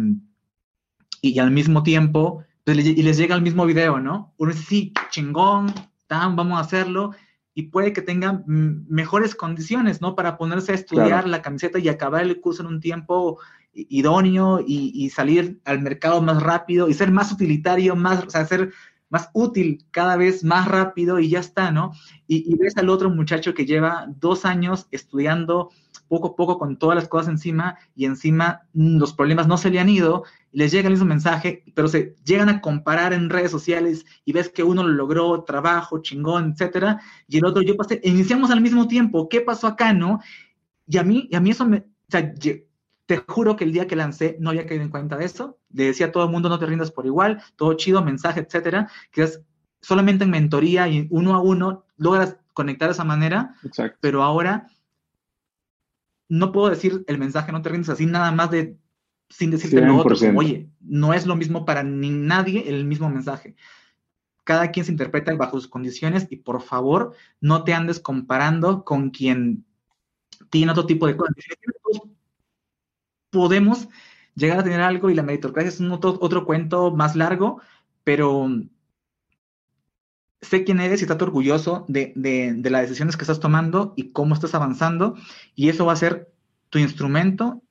y al mismo tiempo, y les llega el mismo video, ¿no? Uno dice, sí, chingón, tan, vamos a hacerlo, y puede que tengan mejores condiciones, ¿no? Para ponerse a estudiar la camiseta y acabar el curso en un tiempo idóneo y, salir al mercado más rápido y ser más utilitario, más, o sea, ser más útil cada vez más rápido y ya está, ¿no? Y, y ves al otro muchacho que lleva dos años estudiando poco a poco con todas las cosas encima y encima mm, los problemas no se le han ido, les llega el mismo mensaje, pero se llegan a comparar en redes sociales y ves que uno lo logró, trabajo, chingón, etcétera, y el otro yo pasé, iniciamos al mismo tiempo, ¿qué pasó acá, no? Y a mí, y a mí eso me, o sea, te juro que el día que lancé no había caído en cuenta de eso, le decía a todo el mundo no te rindas por igual, todo chido, mensaje, etcétera, que es solamente en mentoría y uno a uno logras conectar de esa manera, pero ahora no puedo decir el mensaje no te rindes así nada más de sin decirte lo otro, oye, no es lo mismo para ni nadie el mismo mensaje. Cada quien se interpreta bajo sus condiciones y por favor no te andes comparando con quien tiene otro tipo de cosas. Podemos llegar a tener algo y la meritocracia es un otro, otro cuento más largo, pero sé quién eres y estás orgulloso de, de, las decisiones que estás tomando y cómo estás avanzando, y eso va a ser tu instrumento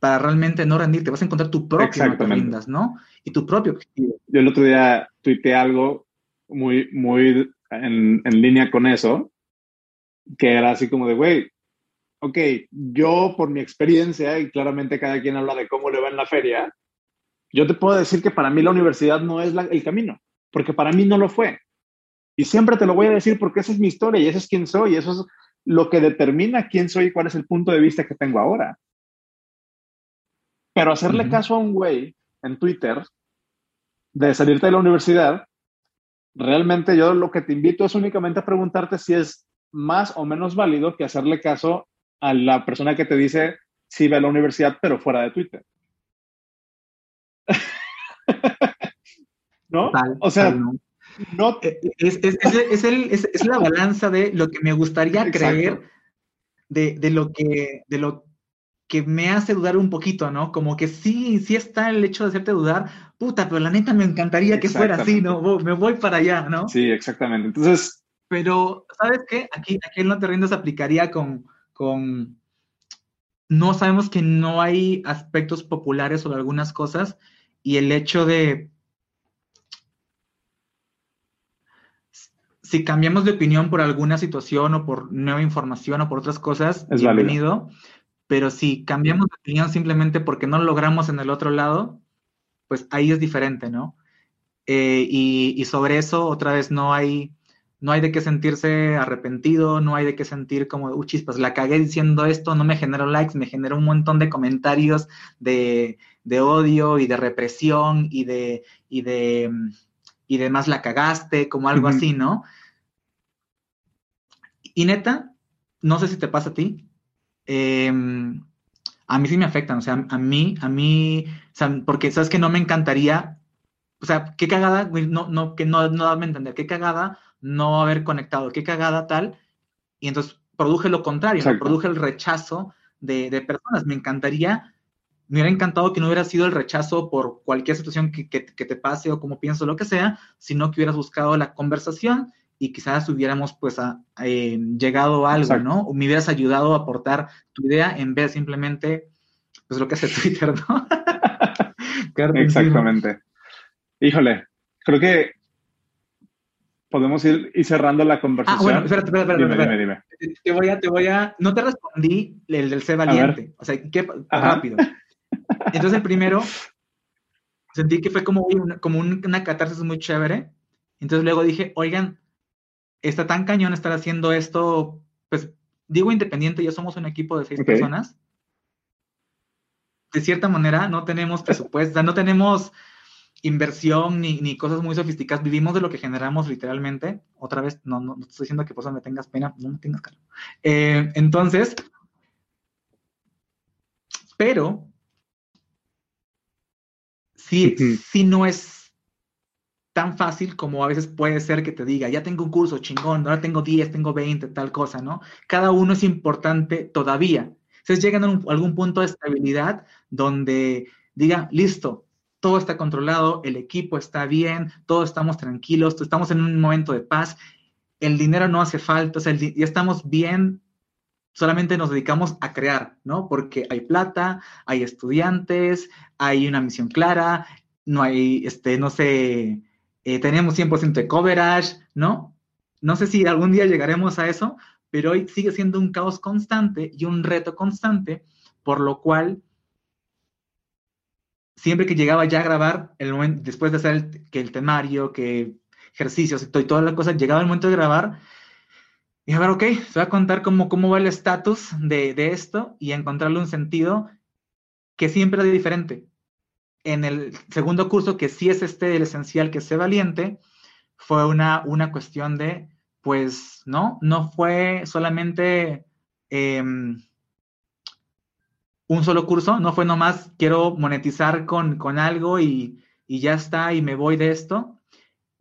para realmente no rendirte. Vas a encontrar tu propio no ¿no? Y tu propio objetivo. Yo el otro día tuiteé algo muy, muy en, en línea con eso, que era así como de, güey, ok, yo por mi experiencia, y claramente cada quien habla de cómo le va en la feria, yo te puedo decir que para mí la universidad no es el camino, porque para mí no lo fue. Y siempre te lo voy a decir porque esa es mi historia y eso es quién soy, y eso es lo que determina quién soy y cuál es el punto de vista que tengo ahora. Pero hacerle caso a un güey en Twitter de salirte de la universidad, realmente yo lo que te invito es únicamente a preguntarte si es más o menos válido que hacerle caso a la persona que te dice si ve a la universidad, pero fuera de Twitter. ¿No? o sea, no. Eh, es, es, la balanza de lo que me gustaría creer de, de, lo que, de lo que me hace dudar un poquito, ¿no? Como que sí, sí está el hecho de hacerte dudar, puta, pero la neta me encantaría que fuera así, ¿no? Me voy para allá, ¿no? Sí, exactamente. Entonces... Pero, ¿sabes qué? Aquí, aquí en No Te Rindas aplicaría con, con... No sabemos que no hay aspectos populares sobre algunas cosas y el hecho de si cambiamos de opinión por alguna situación o por nueva información o por otras cosas, es bienvenido. pero si cambiamos de opinión simplemente porque no lo logramos en el otro lado, pues ahí es diferente, ¿no? Eh, y, sobre eso, otra vez, no hay, no hay de qué sentirse arrepentido, no hay de qué sentir como, uy, chispas, la cagué diciendo esto, no me generó likes, me generó un montón de comentarios de, odio y de represión y de, y de, y de más la cagaste, como algo así, ¿no? Y neta, no sé si te pasa a ti, em, a mí sí me afectan, o sea, a mí, a mí, porque sabes que no me encantaría o sea, qué cagada, no, no, que no, no dame a entender, qué cagada no haber conectado, qué cagada tal, y entonces produje lo contrario, produje el rechazo de, de, personas. Me encantaría, me hubiera encantado que no hubiera sido el rechazo por cualquier situación que, que, te pase o como pienso, lo que sea, sino que hubieras buscado la conversación y quizás hubiéramos pues eh, llegado a algo, ¿no? O me hubieras ayudado a aportar tu idea en vez de simplemente pues lo que hace Twitter, ¿no? Exactamente. Híjole, creo que podemos ir, cerrando la conversación. Ah, bueno, espérate, espérate, espérate. Dime, Te voy a, te voy a, no te respondí el del ser valiente. O sea, qué rápido. Entonces el primero, sentí que fue como, una, como una catarsis muy chévere. Entonces luego dije, oigan, está tan cañón estar haciendo esto, pues digo independiente, ya somos un equipo de seis personas. De cierta manera, no tenemos presupuesto, no tenemos inversión ni, cosas muy sofisticadas, vivimos de lo que generamos literalmente. Otra vez, no, no, estoy diciendo que por eso me tengas pena, no me tengas caro. Eh, entonces, pero sí, sí no es tan fácil como a veces puede ser que te diga, ya tengo un curso chingón, ahora tengo 10, tengo 20, tal cosa, ¿no? Cada uno es importante todavía. Entonces llegan a algún punto de estabilidad donde diga, listo, todo está controlado, el equipo está bien, todos estamos tranquilos, estamos en un momento de paz, el dinero no hace falta, o sea, ya estamos bien, solamente nos dedicamos a crear, ¿no? Porque hay plata, hay estudiantes, hay una misión clara, no hay, este, no sé, eh, tenemos 100% de coverage, ¿no? No sé si algún día llegaremos a eso, pero hoy sigue siendo un caos constante y un reto constante, por lo cual siempre que llegaba ya a grabar, el momento, después de hacer que el temario, que ejercicios y toda la cosa, llegaba el momento de grabar. Y a ver, ok, se va a contar cómo, cómo va el estatus de, de, esto y encontrarle un sentido que siempre es diferente. En el segundo curso, que sí es este el esencial, que sé valiente, fue una, una cuestión de, pues, ¿no? No fue solamente em, un solo curso, no fue nomás quiero monetizar con, con algo y, ya está y me voy de esto,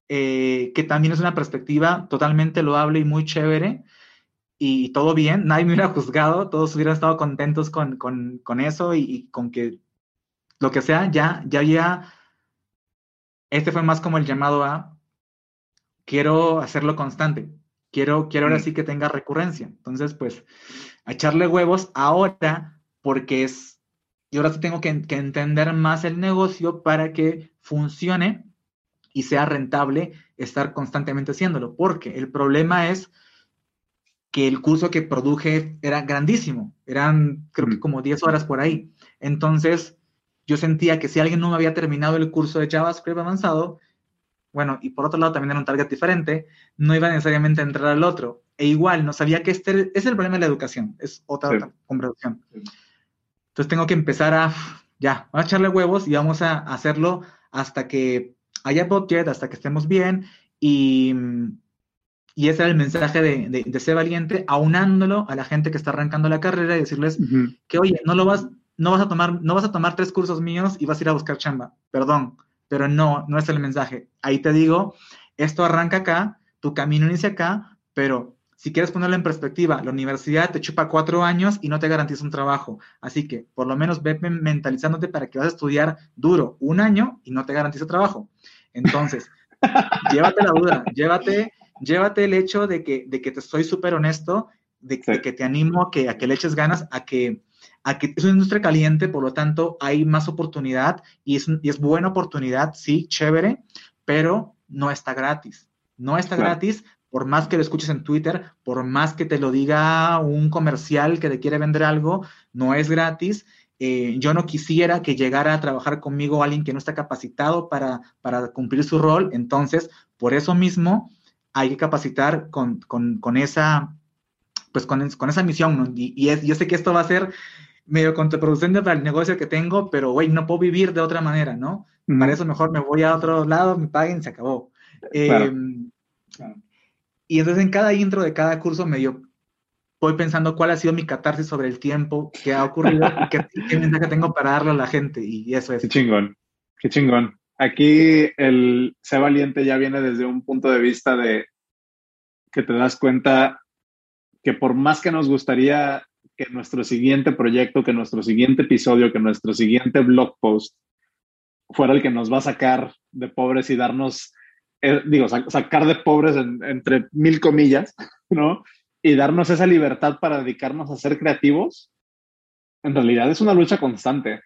eh, que también es una perspectiva totalmente loable y muy chévere y, todo bien, nadie me hubiera juzgado, todos hubieran estado contentos con, eso y, con que lo que sea, ya, ya ya este fue más como el llamado a, quiero hacerlo constante, quiero, quiero ahora mm. sí que tenga recurrencia, entonces pues a echarle huevos ahora porque es, yo ahora sí tengo que, entender más el negocio para que funcione y sea rentable estar constantemente haciéndolo, porque el problema es que el curso que produje era grandísimo, eran creo que mm. como 10 horas por ahí. Entonces, yo sentía que si alguien no me había terminado el curso de JavaScript avanzado, bueno, y por otro lado también era un target diferente, no iba necesariamente a entrar al otro. E igual, no sabía que este es el problema de la educación, es otra, conversación. Entonces tengo que empezar a, ya, vamos a echarle huevos y vamos a hacerlo hasta que haya budget, hasta que estemos bien. Y, y ese era el mensaje de, de, ser valiente, aunándolo a la gente que está arrancando la carrera y decirles que, oye, no lo vas, no vas a tomar, no vas a tomar tres cursos míos y vas a ir a buscar chamba. Perdón, pero no, no es el mensaje. Ahí te digo, esto arranca acá, tu camino inicia acá, pero si quieres ponerlo en perspectiva, la universidad te chupa cuatro años y no te garantiza un trabajo. Así que por lo menos ve mentalizándote para que vas a estudiar duro un año y no te garantiza trabajo. Entonces, llévate la duda, llévate, llévate el hecho de que, de que te soy súper honesto, de, que te animo a que, a que le eches ganas, a que, a que es una industria caliente, por lo tanto hay más oportunidad y es, y es buena oportunidad, sí, chévere, pero no está gratis. No está gratis por más que lo escuches en Twitter, por más que te lo diga un comercial que te quiere vender algo, no es gratis. Eh, yo no quisiera que llegara a trabajar conmigo alguien que no está capacitado para, para cumplir su rol. Entonces, por eso mismo, hay que capacitar con, con, con esa, pues con, con, esa misión. Y, es, yo sé que esto va a ser medio contraproducente para el negocio que tengo, pero, güey, no puedo vivir de otra manera, ¿no? Para eso mejor me voy a otro lado, me paguen, se acabó. Em, y entonces en cada intro de cada curso medio voy pensando cuál ha sido mi catarsis sobre el tiempo que ha ocurrido y qué, qué, mensaje tengo para darle a la gente. Y eso es. Qué chingón, qué chingón. Aquí el ser valiente ya viene desde un punto de vista de que te das cuenta que por más que nos gustaría que nuestro siguiente proyecto, que nuestro siguiente episodio, que nuestro siguiente blog post fuera el que nos va a sacar de pobres y darnos, eh, digo, sacar de pobres entre mil comillas, ¿no? Y darnos esa libertad para dedicarnos a ser creativos, en realidad es una lucha constante,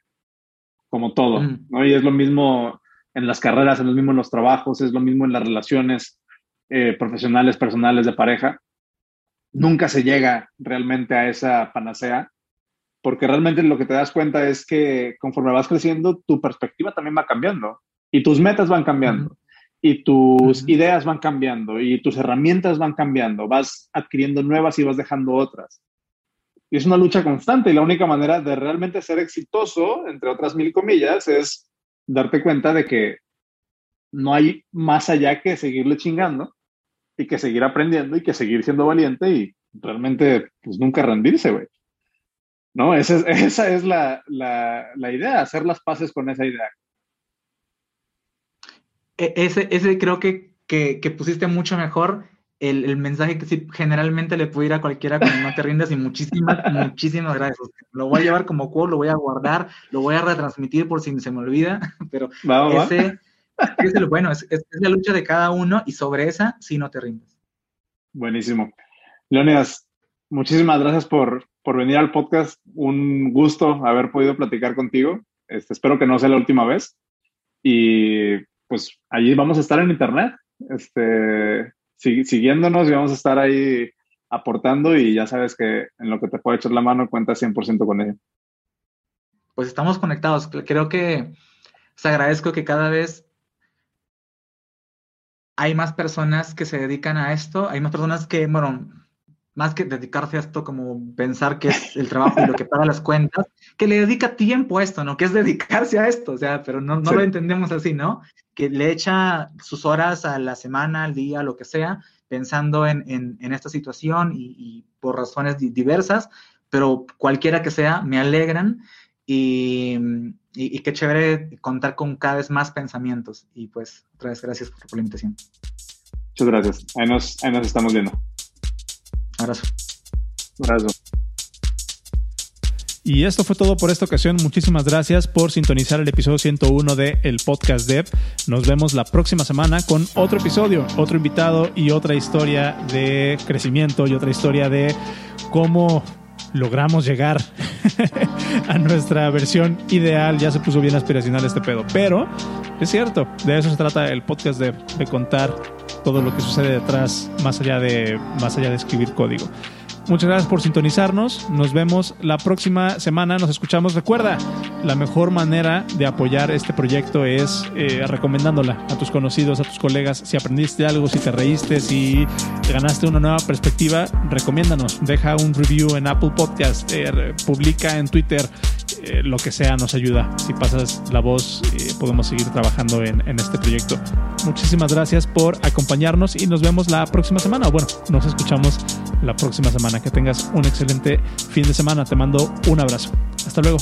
como todo, ¿no? Y es lo mismo en las carreras, es lo mismo en los trabajos, es lo mismo en las relaciones eh, profesionales, personales, de pareja. Nunca se llega realmente a esa panacea porque realmente lo que te das cuenta es que conforme vas creciendo, tu perspectiva también va cambiando y tus metas van cambiando y tus ideas van cambiando y tus herramientas van cambiando, vas adquiriendo nuevas y vas dejando otras. Y es una lucha constante y la única manera de realmente ser exitoso, entre otras mil comillas, es darte cuenta de que no hay más allá que seguirle chingando y que seguir aprendiendo y que seguir siendo valiente y realmente pues nunca rendirse, güey. ¿no? Esa es, esa es la, la, idea, hacer las paces con esa idea. E, ese, ese creo que, que, que pusiste mucho mejor el, el, mensaje que sí, generalmente le ir a cualquiera cuando no te rindas y muchísimas, muchísimas gracias. Lo voy a llevar como quote, lo voy a guardar, lo voy a retransmitir por si se me olvida, pero ese, es el bueno, es, es, la lucha de cada uno y sobre esa sí no te rindes. Buenísimo. Leonidas, muchísimas gracias por, por venir al podcast. Un gusto haber podido platicar contigo. Este, espero que no sea la última vez. Y pues allí vamos a estar en internet, este, siguiéndonos y vamos a estar ahí aportando y ya sabes que en lo que te puedo echar la mano cuenta 100% con ella. Pues estamos conectados. Creo que os agradezco que cada vez hay más personas que se dedican a esto, hay más personas que, bueno, más que dedicarse a esto como pensar que es el trabajo y lo que paga las cuentas, que le dedica tiempo a esto, ¿no? Que es dedicarse a esto, o sea, pero no, no lo entendemos así, ¿no? Que le echa sus horas a la semana, al día, lo que sea, pensando en, en, en esta situación y, y, por razones diversas, pero cualquiera que sea, me alegran y, y, y, qué chévere contar con cada vez más pensamientos. Y pues, otra vez, gracias por, por la invitación. Muchas gracias. Ahí nos, ahí nos estamos viendo. Abrazo. Abrazo. Y esto fue todo por esta ocasión. Muchísimas gracias por sintonizar el episodio 101 de El Podcast Dev. Nos vemos la próxima semana con otro episodio, otro invitado y otra historia de crecimiento y otra historia de cómo logramos llegar a nuestra versión ideal. Ya se puso bien aspiracional este pedo. Pero es cierto, de eso se trata el podcast de, de contar todo lo que sucede detrás, más allá de, más allá de escribir código. Muchas gracias por sintonizarnos. Nos vemos la próxima semana. Nos escuchamos. Recuerda, la mejor manera de apoyar este proyecto es eh, recomendándola a tus conocidos, a tus colegas. Si aprendiste algo, si te reíste, si te ganaste una nueva perspectiva, recomiéndanos. Deja un review en Apple Podcast, eh, publica en Twitter, eh, lo que sea nos ayuda. Si pasas la voz, eh, podemos seguir trabajando en, en este proyecto. Muchísimas gracias por acompañarnos y nos vemos la próxima semana. Bueno, nos escuchamos la próxima semana. Que tengas un excelente fin de semana. Te mando un abrazo. Hasta luego.